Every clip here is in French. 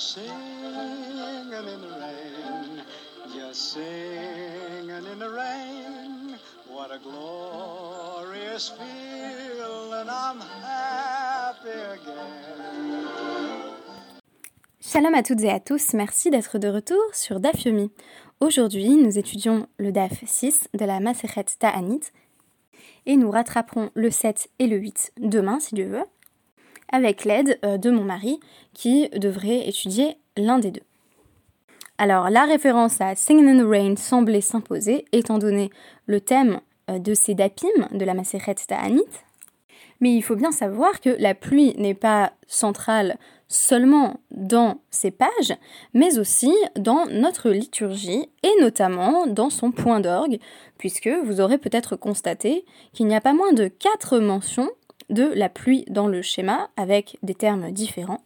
singing in the rain, in the rain. What a glorious I'm happy again. Shalom à toutes et à tous, merci d'être de retour sur DAF Yomi. Aujourd'hui, nous étudions le DAF 6 de la Masechet Ta'anit et nous rattraperons le 7 et le 8 demain, si Dieu veut, avec l'aide euh, de mon mari qui devrait étudier l'un des deux. Alors, la référence à Singing in the Rain semblait s'imposer, étant donné le thème euh, de ces dapim de la Maseret Ta'anit. Mais il faut bien savoir que la pluie n'est pas centrale seulement dans ces pages, mais aussi dans notre liturgie et notamment dans son point d'orgue, puisque vous aurez peut-être constaté qu'il n'y a pas moins de quatre mentions de la pluie dans le schéma avec des termes différents,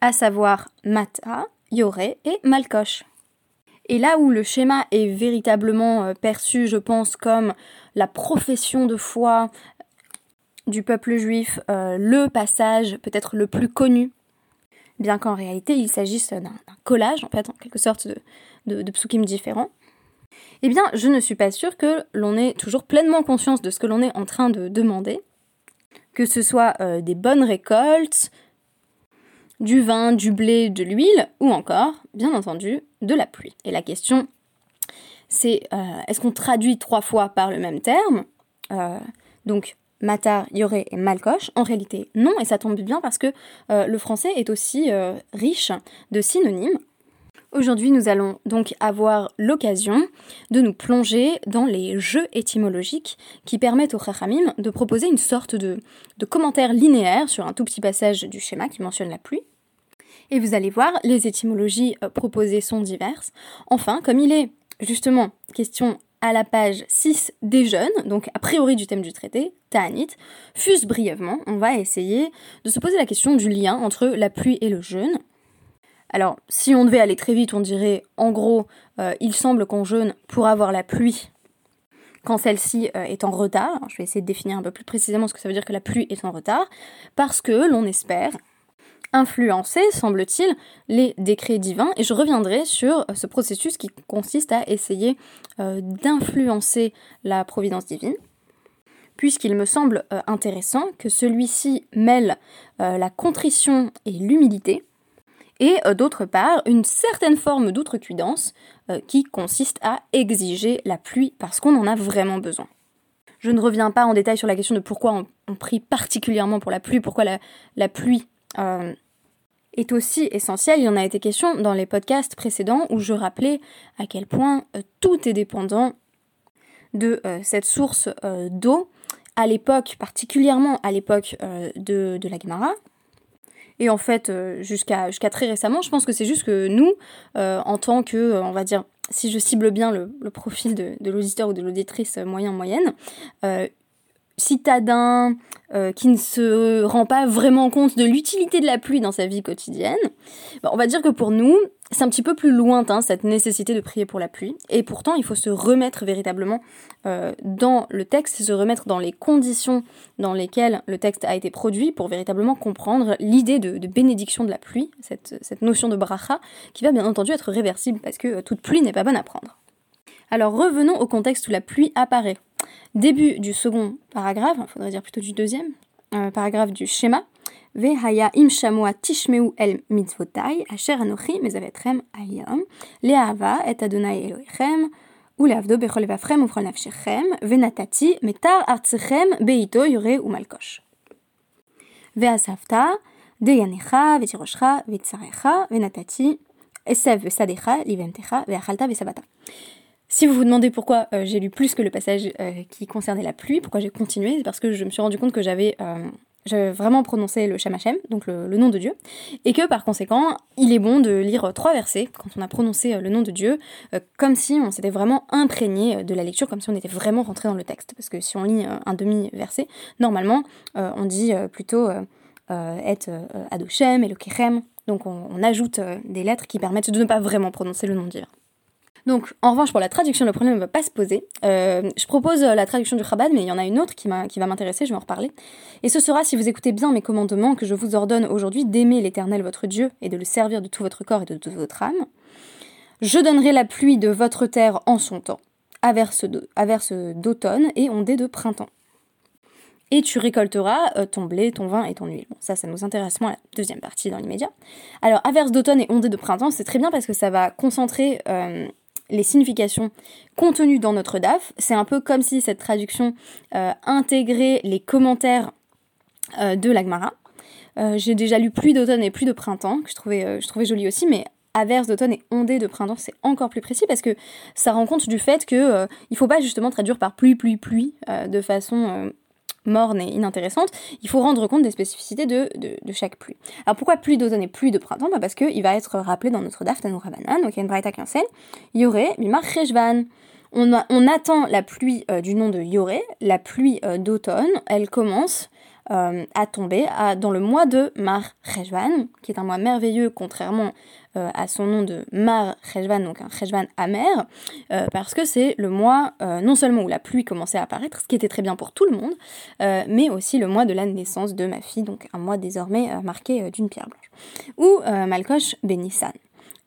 à savoir mata, yoré et malkosh. Et là où le schéma est véritablement euh, perçu, je pense, comme la profession de foi du peuple juif, euh, le passage peut-être le plus connu, bien qu'en réalité il s'agisse d'un collage, en fait, quelque sorte, de, de, psukim différents, eh bien, je ne suis pas sûre que l'on ait toujours pleinement conscience de ce que l'on est en train de demander, que ce soit euh, des bonnes récoltes, du vin, du blé, de l'huile, ou encore, bien entendu, de la pluie. Et la question, c'est euh, est-ce qu'on traduit trois fois par le même terme? Euh, Donc, matar, yoré et malcoche. En réalité, non, et ça tombe bien parce que le français est aussi riche de synonymes. Aujourd'hui, nous allons donc avoir l'occasion de nous plonger dans les jeux étymologiques qui permettent au Chachamim de proposer une sorte de, commentaire linéaire sur un tout petit passage du schéma qui mentionne la pluie. Et vous allez voir, les étymologies euh, proposées sont diverses. Enfin, comme il est justement question à la page 6 des jeunes, donc a priori du thème du traité, Ta'anit, fuse brièvement, on va essayer de se poser la question du lien entre la pluie et le jeûne. Alors, si on devait aller très vite, on dirait en gros, euh, il semble qu'on jeûne pour avoir la pluie quand celle-ci euh, est en retard. je vais essayer de définir un peu plus précisément ce que ça veut dire que la pluie est en retard, parce que l'on espère influencer, semble-t-il, les décrets divins. Et je reviendrai sur euh, ce processus qui consiste à essayer d'influencer la providence divine puisqu'il me semble intéressant que celui-ci mêle la contrition et l'humilité, et euh, d'autre part une certaine forme d'outrecuidance euh, qui consiste à exiger la pluie parce qu'on en a vraiment besoin. Je ne reviens pas en détail sur la question de pourquoi on, prie particulièrement pour la pluie, pourquoi la, pluie euh, est aussi essentielle. Il en a été question dans les podcasts précédents où je rappelais à quel point tout est dépendant de cette source d'eau à l'époque, particulièrement à l'époque de, la Gemara, et en fait, euh, jusqu'à très récemment, je pense que c'est juste que nous, euh, en tant que, euh, on va dire, si je cible bien le, profil de, l'auditeur ou de l'auditrice moyen-moyenne, citadin, qui ne se rend pas vraiment compte de l'utilité de la pluie dans sa vie quotidienne, on va dire que pour nous, c'est un petit peu plus lointain cette nécessité de prier pour la pluie. Et pourtant, il faut se remettre véritablement euh, dans le texte, se remettre dans les conditions dans lesquelles le texte a été produit pour véritablement comprendre l'idée de, bénédiction de la pluie, cette, notion de bracha, qui va bien entendu être réversible parce que toute pluie n'est pas bonne à prendre. Alors revenons au contexte où la pluie apparaît. Début du second paragraphe, il faudrait dire plutôt du deuxième, euh, paragraphe du schéma. Vehaya im shamua tishmeu el mitzvotai, asher anochi mezavetrem ayam, le'ava et adonai elohechem, ולעבדו בכל לבבכם ובכל נפשכם, ונתתי מתר ארצכם בעיתו יורה ומלקוש. ואספת דייניך ותירושך וצריך, ונתתי עשב ושדיך לבהמתך, ואכלת ושבעת. Si vous vous demandez pourquoi euh, j'ai lu plus que le passage euh, qui concernait la pluie, pourquoi j'ai continué, c'est parce que je me suis rendu compte que j'avais euh, vraiment prononcé le Shamachem, donc le, nom de Dieu, et que par conséquent, il est bon de lire trois versets quand on a prononcé le nom de Dieu, comme si on s'était vraiment imprégné de la lecture, comme si on était vraiment rentré dans le texte. Parce que si on lit un demi-verset, normalement, on dit plutôt être Adoshem, Elokechem, donc on, on ajoute des lettres qui permettent de ne pas vraiment prononcer le nom Dieu. Donc, en revanche, pour la traduction, le problème ne va pas se poser. Euh, je propose la traduction du Chabad, mais il y en a une autre qui, va m'intéresser, je vais en reparler. Et ce sera, si vous écoutez bien mes commandements, que je vous ordonne aujourd'hui d'aimer l'Éternel votre Dieu et de le servir de tout votre corps et de toute votre âme. Je donnerai la pluie de votre terre en son temps, averse d'automne et ondée de printemps et tu récolteras euh, ton blé, ton vin et ton huile. Bon, ça, ça nous intéresse moins la deuxième partie dans l'immédiat. Alors, averse d'automne et ondée de printemps, c'est très bien parce que ça va concentrer euh, les significations contenues dans notre DAF. C'est un peu comme si cette traduction euh, intégrait les commentaires de l'Agmara. J'ai déjà lu pluie d'automne et pluie de printemps, que je trouvais, je trouvais joli aussi, mais averse d'automne et ondée de printemps, c'est encore plus précis parce que ça rend compte du fait que il faut pas justement traduire par pluie, pluie, pluie de façon morne et inintéressante, il faut rendre compte des spécificités de, de, chaque pluie. Alors pourquoi pluie d'automne et pluie de printemps? Bah Parce qu'il va être rappelé dans notre Daf Rabanan, donc il y a une braïta qui enseigne, Yoré, Mimar Rejvan. On, on, attend la pluie euh, du nom de Yoré, la pluie euh, d'automne, elle commence euh, à tomber dans le mois de Mar Rejvan, qui est un mois merveilleux contrairement euh, à son nom de Mar Rejvan, donc un Rejvan amer, euh, parce que c'est le mois non seulement où la pluie commençait à apparaître, ce qui était très bien pour tout le monde, mais aussi le mois de la naissance de ma fille, donc un mois désormais marqué d'une pierre blanche, ou Malkosh Benissan.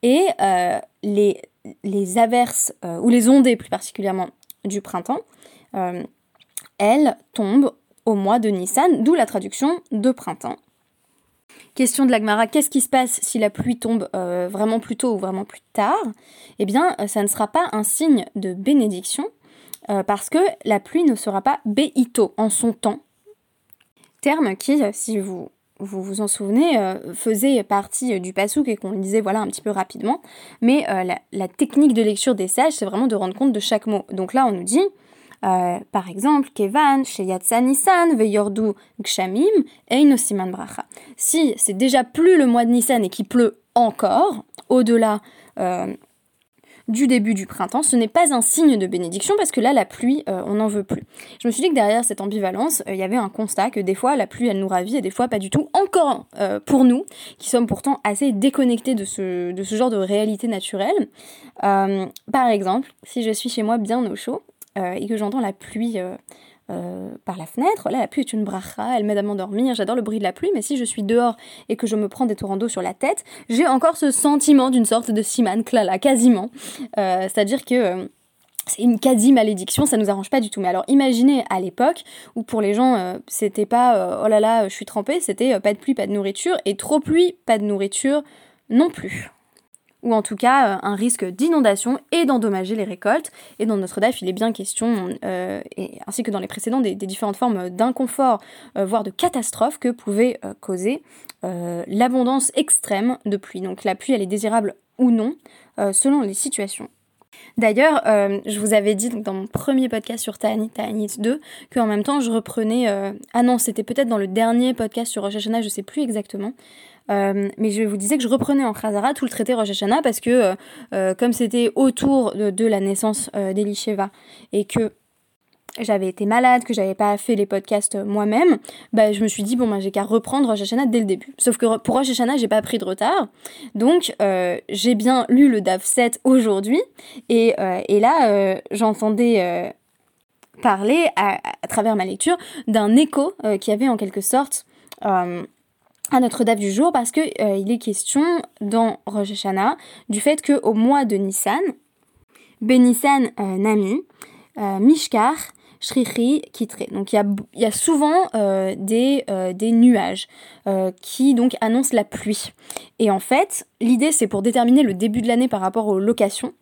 Et les, les averses, ou les ondées plus particulièrement du printemps, elles tombent au mois de Nissan, d'où la traduction de printemps. Question de l'Agmara, qu'est-ce qui se passe si la pluie tombe euh, vraiment plus tôt ou vraiment plus tard? Eh bien, euh, ça ne sera pas un signe de bénédiction, euh, parce que la pluie ne sera pas béito en son temps. Terme qui, si vous vous en souvenez, faisait partie du pasouk et qu'on lisait voilà un petit peu rapidement. Mais la, technique de lecture des sages, c'est vraiment de rendre compte de chaque mot. Donc là, on nous dit euh, par exemple, Kevan, Sheyatsa Nissan, Veyordu Gshamim, Einosiman Bracha. Si c'est déjà plus le mois de Nissan et qu'il pleut encore, au-delà euh, du début du printemps, ce n'est pas un signe de bénédiction parce que là, la pluie, euh, on n'en veut plus. Je me suis dit que derrière cette ambivalence, il y avait un constat que des fois, la pluie, elle nous ravit et des fois, pas du tout. Encore pour nous, qui sommes pourtant assez déconnectés de ce genre de réalité naturelle. par exemple, si je suis chez moi bien au chaud, euh, et que j'entends la pluie euh, euh, par la fenêtre, là la pluie est une bracha, elle m'aide à m'endormir, j'adore le bruit de la pluie, mais si je suis dehors et que je me prends des torrents d'eau sur la tête, j'ai encore ce sentiment d'une sorte de siman klala, quasiment. C'est-à-dire que c'est une quasi-malédiction, ça nous arrange pas du tout. Mais alors imaginez à l'époque où pour les gens c'était pas oh là là je suis trempée, c'était pas de pluie, pas de nourriture, et trop pluie, pas de nourriture non plus ou en tout cas euh, un risque d'inondation et d'endommager les récoltes. Et dans notre DAF, il est bien question, euh, ainsi que dans les précédents, des, différentes formes d'inconfort, euh, voire de catastrophe que pouvait causer l'abondance extrême de pluie. Donc la pluie, elle est désirable ou non, selon les situations. D'ailleurs, je vous avais dit dans mon premier podcast sur Ta'anit, Ta'anit 2, qu'en même temps je reprenais. ah non, c'était peut-être dans le dernier podcast sur Rosh Hashanah, je sais plus exactement. Euh, mais je vous disais que je reprenais en Khazara tout le traité Rosh Hashanah parce que, euh, euh, comme c'était autour de, la naissance d'Elisheva et que j'avais été malade, que j'avais pas fait les podcasts moi-même, bah, je me suis dit, bon, bah, j'ai qu'à reprendre Rosh Hashanah dès le début. Sauf que pour Rosh Hashanah, j'ai pas pris de retard. Donc, j'ai bien lu le DAF 7 aujourd'hui. Et, et là, j'entendais parler, à, travers ma lecture, d'un écho qui avait en quelque sorte à notre date du jour parce euh, il est question dans Rosh Hashanah du fait que au mois de Nissan, Benissan euh, Nami, euh, Mishkar, Shrichi, Kitre. Donc il y a, y a, souvent des, des, nuages qui donc annoncent la pluie. Et en fait, l'idée c'est pour déterminer le début de l'année par rapport aux locations.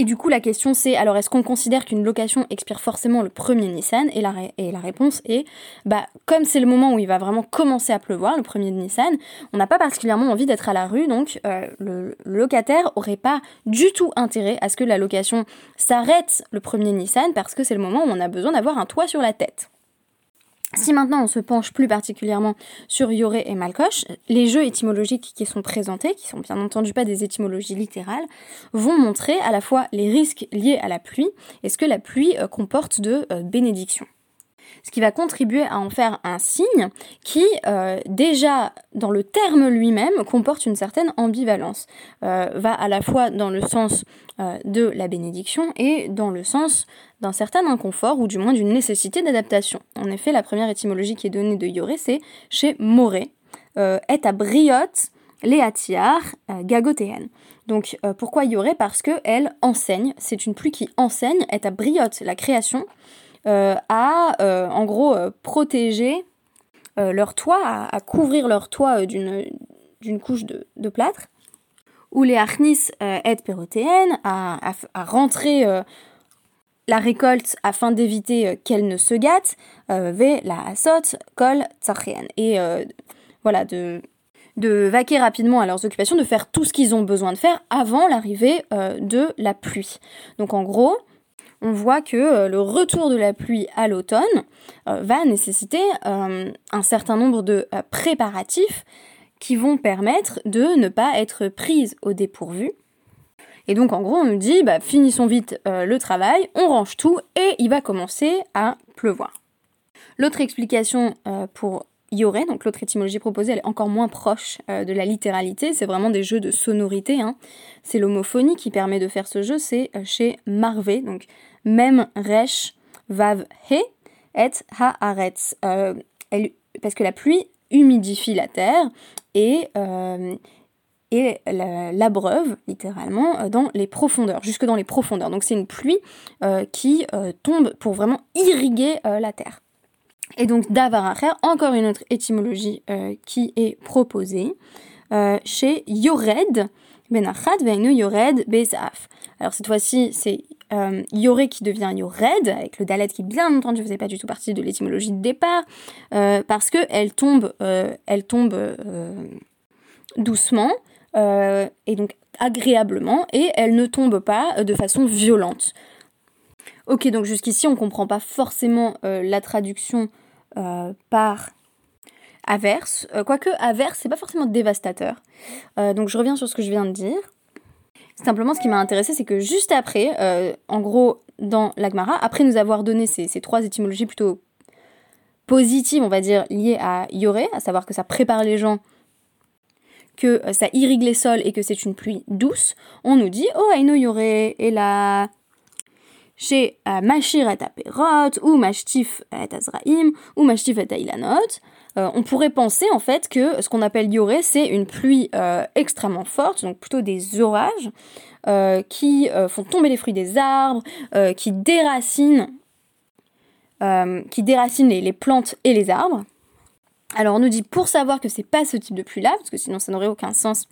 Et du coup, la question c'est alors est-ce qu'on considère qu'une location expire forcément le premier Nissan? Et la, réponse est bah comme c'est le moment où il va vraiment commencer à pleuvoir, le premier Nissan, on n'a pas particulièrement envie d'être à la rue, donc euh, le, locataire aurait pas du tout intérêt à ce que la location s'arrête le premier Nissan parce que c'est le moment où on a besoin d'avoir un toit sur la tête. Si maintenant on se penche plus particulièrement sur Yoré et Malkoche, les jeux étymologiques qui sont présentés, qui sont bien entendu pas des étymologies littérales, vont montrer à la fois les risques liés à la pluie et ce que la pluie euh, comporte de euh, bénédiction. ce qui va contribuer à en faire un signe qui, euh, déjà dans le terme lui-même, comporte une certaine ambivalence. Va à la fois dans le sens de la bénédiction et dans le sens d'un certain inconfort ou du moins d'une nécessité d'adaptation. En effet, la première étymologie qui est donnée de Yoré, c'est chez Moré, est à briotte, léatiar, gagotéenne. Donc pourquoi Yoré Parce qu'elle enseigne, c'est une pluie qui enseigne, est à briotte, la création, euh, à, euh, en gros, euh, protéger leur toit, à, couvrir leur toit d'une couche de, plâtre, ou les arnis aident pérotéennes à, à, rentrer la récolte afin d'éviter qu'elle ne se gâte, ve la asot kol tsachien. Et voilà, de, vaquer rapidement à leurs occupations, de faire tout ce qu'ils ont besoin de faire avant l'arrivée de la pluie. Donc en gros, on voit que euh, le retour de la pluie à l'automne euh, va nécessiter euh, un certain nombre de préparatifs qui vont permettre de ne pas être prise au dépourvu. Et donc en gros on nous dit bah, finissons vite le travail, on range tout et il va commencer à pleuvoir. L'autre explication pour Yoré, donc l'autre étymologie proposée, elle est encore moins proche de la littéralité, c'est vraiment des jeux de sonorité. Hein. C'est l'homophonie qui permet de faire ce jeu, c'est chez Marvé, donc même resh vav he et haaretz. Euh, parce que la pluie humidifie la terre et, euh, et l'abreuve littéralement euh, dans les profondeurs, jusque dans les profondeurs. Donc c'est une pluie qui tombe pour vraiment irriguer la terre. Et donc davaracher, encore une autre étymologie qui est proposée chez Yored, Benachat Veinu Yored Bezaf. Alors cette fois-ci, c'est euh, qui devient Yored, avec le Dalet qui bien entendu faisait pas du tout partie de l'étymologie de départ, euh, parce que elle tombe, euh, tombe euh, et donc agréablement, et elle ne tombe pas de façon violente. Ok, donc jusqu'ici on comprend pas forcément la traduction par averse, quoique averse c'est pas forcément dévastateur. donc je reviens sur ce que je viens de dire. Simplement, ce qui m'a intéressé, c'est que juste après, euh, en gros, dans l'Agmara, après nous avoir donné ces, trois étymologies plutôt positives, on va dire, liées à Yoré, à savoir que ça prépare les gens, que euh, ça irrigue les sols et que c'est une pluie douce, on nous dit Oh, Aino Yoré, et là, chez euh, Machir et Aperot, ou Mashtif et Azraim, ou Mashtif et Ilanot, euh, on pourrait penser en fait que ce qu'on appelle yoré, c'est une pluie extrêmement forte, donc plutôt des orages, qui font tomber les fruits des arbres, qui déracinent, qui déracinent les, plantes et les arbres. Alors on nous dit pour savoir que c'est pas ce type de pluie-là, parce que sinon ça n'aurait aucun sens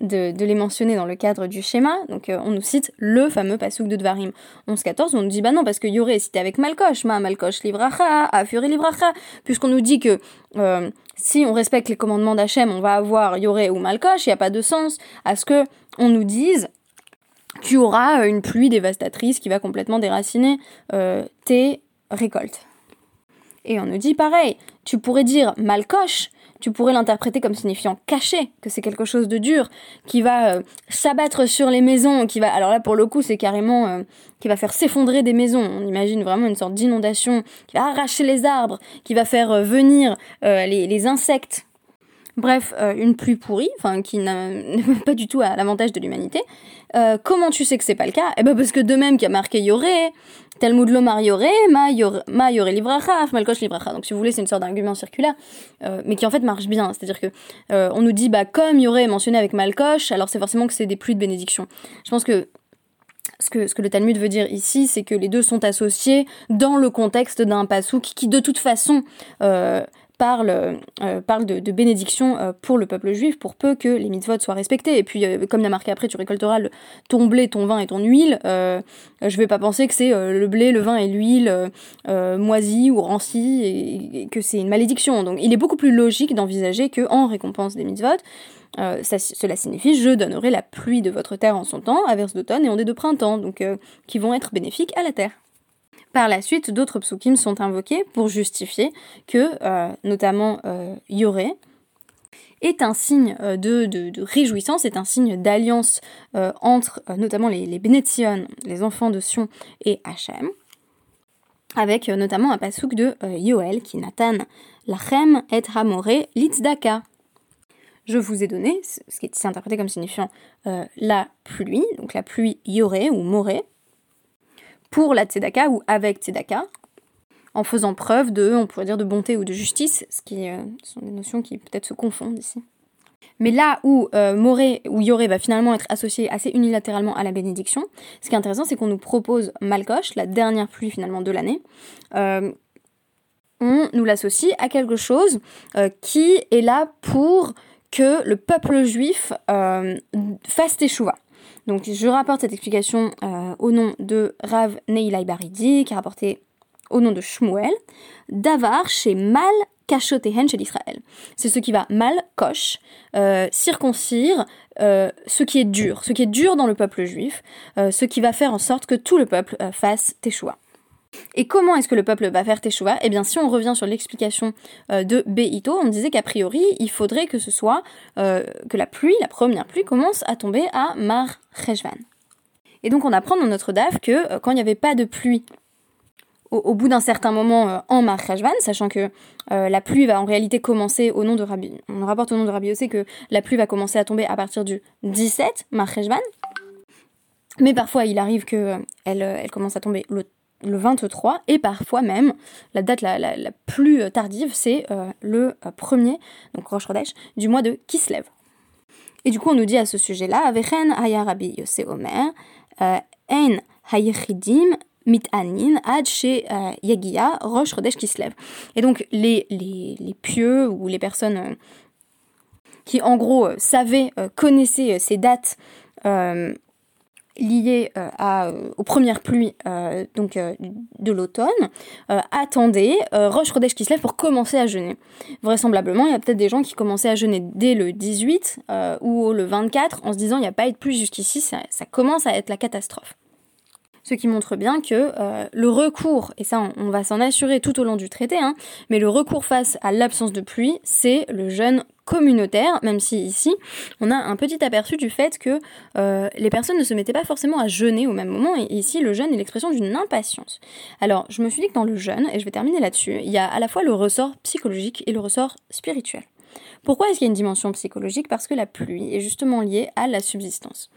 de, les mentionner dans le cadre du schéma. Donc euh, on nous cite le fameux pasouk de Dvarim 11-14, on nous dit bah non, parce que Yoré est cité avec Malkosh, ma Malkosh livracha, Afuri livracha, puisqu'on nous dit que euh, si on respecte les commandements d'Hachem, on va avoir Yoré ou Malkosh, il n'y a pas de sens à ce que on nous dise qu'il y aura une pluie dévastatrice qui va complètement déraciner euh, tes récoltes. Et on nous dit pareil, tu pourrais dire Malkosh, tu pourrais l'interpréter comme signifiant caché, que c'est quelque chose de dur, qui va euh, s'abattre sur les maisons, qui va, alors là pour le coup c'est carrément, euh, qui va faire s'effondrer des maisons, on imagine vraiment une sorte d'inondation, qui va arracher les arbres, qui va faire euh, venir les, insectes Bref, une pluie pourrie, enfin qui n'a pas du tout à l'avantage de l'humanité. comment tu sais que c'est pas le cas? Eh ben parce que de même qu'il y a marqué Yoré, Talmud Lomar Yoré, Ma Yoré Livracha, Malkosh Livracha. Donc si vous voulez, c'est une sorte d'argument circulaire, euh, mais qui en fait marche bien. C'est-à-dire que euh, on nous dit, bah comme Yoré est mentionné avec Malkosh, alors c'est forcément que c'est des pluies de bénédiction. Je pense que ce que, le Talmud veut dire ici, c'est que les deux sont associés dans le contexte d'un pasouk qui, de toute façon, euh, parle, euh, parle de, bénédiction euh, pour le peuple juif, pour peu que les mitzvot soient respectés. Et puis, euh, comme il a marqué après, tu récolteras ton blé, ton vin et ton huile. je vais pas penser que c'est le blé, le vin et l'huile moisis ou rancis et, que c'est une malédiction. Donc, il est beaucoup plus logique d'envisager que en récompense des mitzvot, cela signifie je donnerai la pluie de votre terre en son temps, averse d'automne et ondée de printemps, donc qui vont être bénéfiques à la terre. Par la suite, d'autres psukim sont invoqués pour justifier que, euh, notamment euh, Yoré, est un signe euh, de, réjouissance, est un signe d'alliance entre notamment les, les les enfants de Sion et Hachem. avec notamment un pasouk de Yoel qui Nathan lachem et hamore litzdaka. Je vous ai donné, ce qui est interprété comme signifiant la pluie, donc la pluie yoré ou moré, pour la tzedaka ou avec tzedaka, en faisant preuve de, on pourrait dire, de bonté ou de justice, ce qui sont des notions qui peut-être se confondent ici. Mais là où euh, Moré ou Yoré va finalement être associé assez unilatéralement à la bénédiction, ce qui est intéressant, c'est qu'on nous propose Malkosh, la dernière pluie finalement de l'année. Euh, on nous l'associe à quelque chose euh, qui est là pour que le peuple juif fasse teshuva. Donc je rapporte cette explication au nom de Rav Neilai Baridi, qui a rapporté au nom de Shmuel. Davar chez Mal cachotehen chez l'Israël. C'est ce qui va mal, coche, euh, circoncire euh, ce qui est dur, ce qui est dur dans le peuple juif, euh, ce qui va faire en sorte que tout le peuple fasse teshuva. Et comment est-ce que le peuple va faire teshuva Eh bien, si on revient sur l'explication de Beito, on disait qu'a priori, il faudrait que ce soit que la pluie, la première pluie, commence à tomber à Mar. Et donc, on apprend dans notre DAF que quand il n'y avait pas de pluie au, bout d'un certain moment euh, en Marchajvan, sachant que euh, la pluie va en réalité commencer au nom de Rabbi. On rapporte au nom de Rabbi Yossé que la pluie va commencer à tomber à partir du 17 Marchajvan. Mais parfois il arrive qu'elle euh, elle commence à tomber le, 23 et parfois même la date la, plus tardive c'est le premier, donc Rosh Chodesh, du mois de Kislev. Et du coup on nous dit à ce sujet-là, Vechen Haya Rabbi Yossé Omer, En Hayechidim mitanin ad euh, Yagia Rosh Rodesh Kislev. Et donc les, les, pieux ou les personnes euh, qui en gros euh, savaient, connaissaient ces dates liées à, aux premières pluies donc, de l'automne, attendaient Rosh Chodesh Kislev pour commencer à jeûner. Vraisemblablement, il y a peut-être des gens qui commençaient à jeûner dès le 18 ou le 24 en se disant il n'y a pas eu de pluie jusqu'ici, ça, commence à être la catastrophe ce qui montre bien que euh, le recours, et ça on, va s'en assurer tout au long du traité, hein, mais le recours face à l'absence de pluie, c'est le jeûne communautaire, même si ici on a un petit aperçu du fait que euh, les personnes ne se mettaient pas forcément à jeûner au même moment, et ici le jeûne est l'expression d'une impatience. Alors je me suis dit que dans le jeûne, et je vais terminer là-dessus, il y a à la fois le ressort psychologique et le ressort spirituel. Pourquoi est-ce qu'il y a une dimension psychologique? Parce que la pluie est justement liée à la subsistance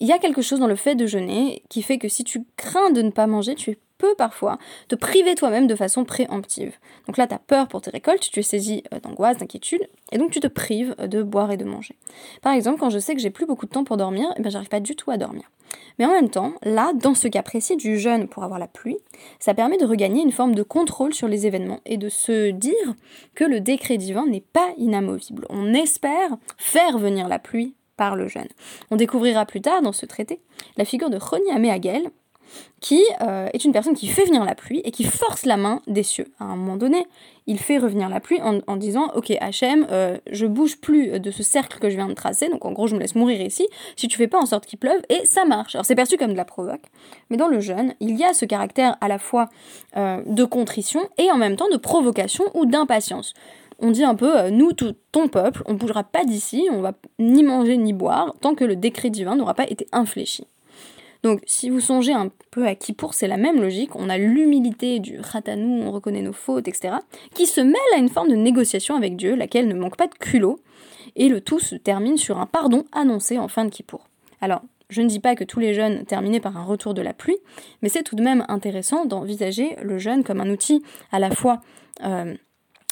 il y a quelque chose dans le fait de jeûner qui fait que si tu crains de ne pas manger, tu peux parfois te priver toi-même de façon préemptive. Donc là, tu as peur pour tes récoltes, tu es saisi euh, d'angoisse, d'inquiétude, et donc tu te prives de boire et de manger. Par exemple, quand je sais que j'ai plus beaucoup de temps pour dormir, eh ben, j'arrive pas du tout à dormir. Mais en même temps, là, dans ce cas précis du jeûne pour avoir la pluie, ça permet de regagner une forme de contrôle sur les événements et de se dire que le décret divin n'est pas inamovible. On espère faire venir la pluie le jeune. On découvrira plus tard dans ce traité la figure de Roni Améagel, qui euh, est une personne qui fait venir la pluie et qui force la main des cieux. À un moment donné, il fait revenir la pluie en, disant Ok, Hachem, euh, je bouge plus de ce cercle que je viens de tracer, donc en gros, je me laisse mourir ici, si tu fais pas en sorte qu'il pleuve, et ça marche. Alors c'est perçu comme de la provoque, mais dans le jeûne, il y a ce caractère à la fois euh, de contrition et en même temps de provocation ou d'impatience on dit un peu, nous, tout, ton peuple, on bougera pas d'ici, on va ni manger ni boire, tant que le décret divin n'aura pas été infléchi. Donc, si vous songez un peu à pour c'est la même logique. On a l'humilité du ratanou, on reconnaît nos fautes, etc., qui se mêle à une forme de négociation avec Dieu, laquelle ne manque pas de culot, et le tout se termine sur un pardon annoncé en fin de Kippour. Alors, je ne dis pas que tous les jeunes terminaient par un retour de la pluie, mais c'est tout de même intéressant d'envisager le jeûne comme un outil à la fois euh,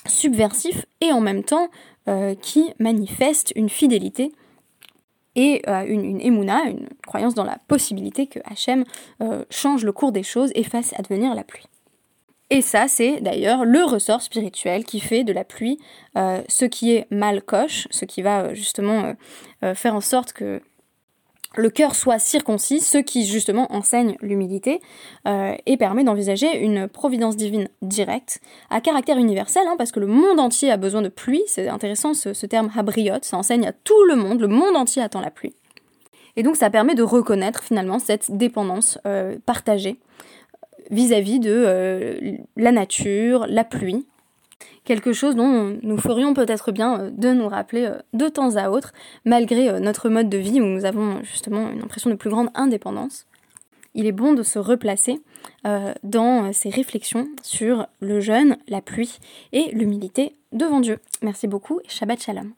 subversif et en même temps euh, qui manifeste une fidélité et euh, une, une une croyance dans la possibilité que Hachem euh, change le cours des choses et fasse advenir la pluie. Et ça, c'est d'ailleurs le ressort spirituel qui fait de la pluie ce qui est mal coche, ce qui va justement faire en sorte que le cœur soit circoncis, ce qui justement enseigne l'humilité euh, et permet d'envisager une providence divine directe à caractère universel, hein, parce que le monde entier a besoin de pluie, c'est intéressant ce, terme habriot, ça enseigne à tout le monde, le monde entier attend la pluie. Et donc ça permet de reconnaître finalement cette dépendance euh, partagée vis-à-vis de euh, la nature, la pluie, quelque chose dont nous ferions peut-être bien euh, de nous rappeler euh, de temps à autre, malgré euh, notre mode de vie où nous avons justement une impression de plus grande indépendance. il est bon de se replacer dans ses réflexions sur le jeûne, la pluie et l'humilité devant Dieu. Merci beaucoup et Shabbat Shalom.